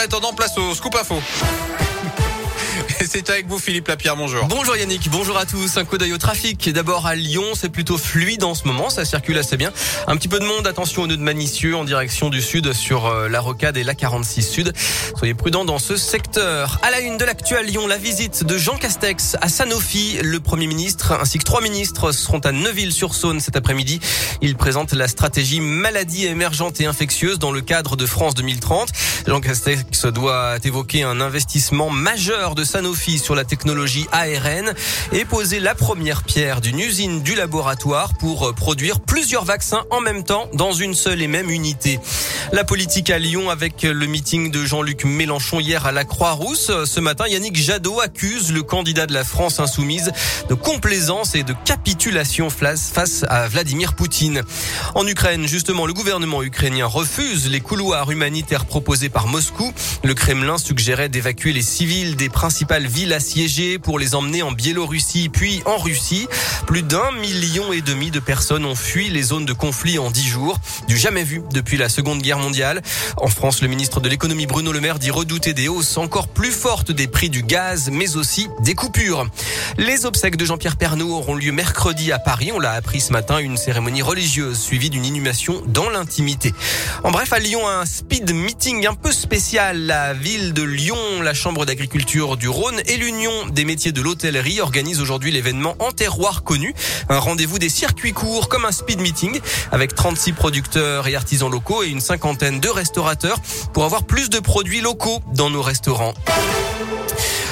Attendant, place au scoop info. C'est avec vous Philippe Lapierre, bonjour. Bonjour Yannick, bonjour à tous. Un coup d'œil au trafic. D'abord à Lyon, c'est plutôt fluide en ce moment, ça circule assez bien. Un petit peu de monde, attention au nœud de Manicieux en direction du sud sur euh, la Rocade et la 46 Sud. Soyez prudents dans ce secteur. À la une de l'actuel Lyon, la visite de Jean Castex à Sanofi. Le Premier ministre ainsi que trois ministres seront à Neuville-sur-Saône cet après-midi. Ils présentent la stratégie maladies émergentes et infectieuses dans le cadre de France 2030. Jean Castex doit évoquer un investissement majeur de Sanofi sur la technologie ARN et poser la première pierre d'une usine du laboratoire pour produire plusieurs vaccins en même temps dans une seule et même unité. La politique à Lyon avec le meeting de Jean-Luc Mélenchon hier à la Croix-Rousse. Ce matin, Yannick Jadot accuse le candidat de la France insoumise de complaisance et de capitulation face à Vladimir Poutine. En Ukraine, justement, le gouvernement ukrainien refuse les couloirs humanitaires proposés par Moscou. Le Kremlin suggérait d'évacuer les civils des principales villes assiégées pour les emmener en Biélorussie puis en Russie. Plus d'un million et demi de personnes ont fui les zones de conflit en dix jours. Du jamais vu depuis la Seconde Guerre mondiale. En France, le ministre de l'économie Bruno Le Maire dit redouter des hausses encore plus fortes des prix du gaz, mais aussi des coupures. Les obsèques de Jean-Pierre Pernaud auront lieu mercredi à Paris. On l'a appris ce matin, une cérémonie religieuse suivie d'une inhumation dans l'intimité. En bref, à Lyon, un speed meeting un peu spécial. La ville de Lyon, la chambre d'agriculture du Rhône et l'Union des métiers de l'hôtellerie organisent aujourd'hui l'événement En terroir connu. Un rendez-vous des circuits courts comme un speed meeting avec 36 producteurs et artisans locaux et une cinquantaine de restaurateurs pour avoir plus de produits locaux dans nos restaurants.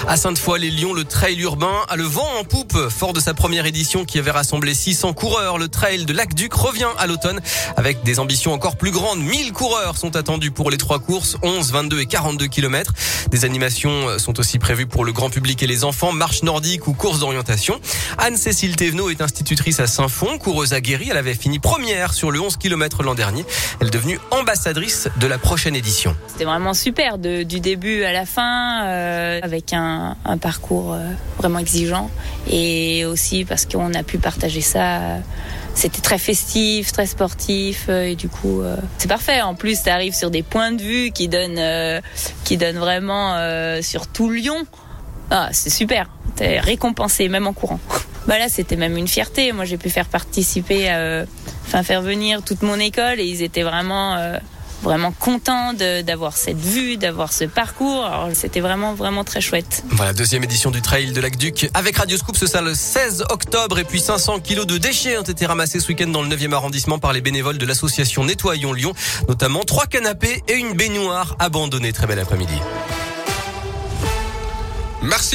À Sainte-Foy, les Lions, le trail urbain a le vent en poupe. Fort de sa première édition qui avait rassemblé 600 coureurs, le trail de Lac-Duc revient à l'automne avec des ambitions encore plus grandes. 1000 coureurs sont attendus pour les trois courses, 11, 22 et 42 km. Des animations sont aussi prévues pour le grand public et les enfants, marche nordique ou course d'orientation. Anne-Cécile Thévenot est institutrice à Saint-Fond, coureuse aguerrie. Elle avait fini première sur le 11 km l'an dernier. Elle est devenue ambassadrice de la prochaine édition. C'était vraiment super de, du début à la fin euh, avec un un, parcours euh, vraiment exigeant et aussi parce qu'on a pu partager ça. C'était très festif, très sportif euh, et du coup c'est parfait. En plus, ça arrive sur des points de vue qui donnent, qui donnent vraiment sur tout Lyon. Ah, c'est super. T'es récompensé même en courant. Bah là, c'était même une fierté. Moi, j'ai pu faire participer, enfin faire venir toute mon école et ils étaient vraiment vraiment content d'avoir cette vue, d'avoir ce parcours. C'était vraiment, vraiment très chouette. Voilà, deuxième édition du Trail de Lac-Duc avec Radio Scoop. Ce sera le 16 octobre et puis 500 kilos de déchets ont été ramassés ce week-end dans le 9e arrondissement par les bénévoles de l'association Nettoyons Lyon, notamment trois canapés et une baignoire abandonnée. Très bel après-midi. Merci.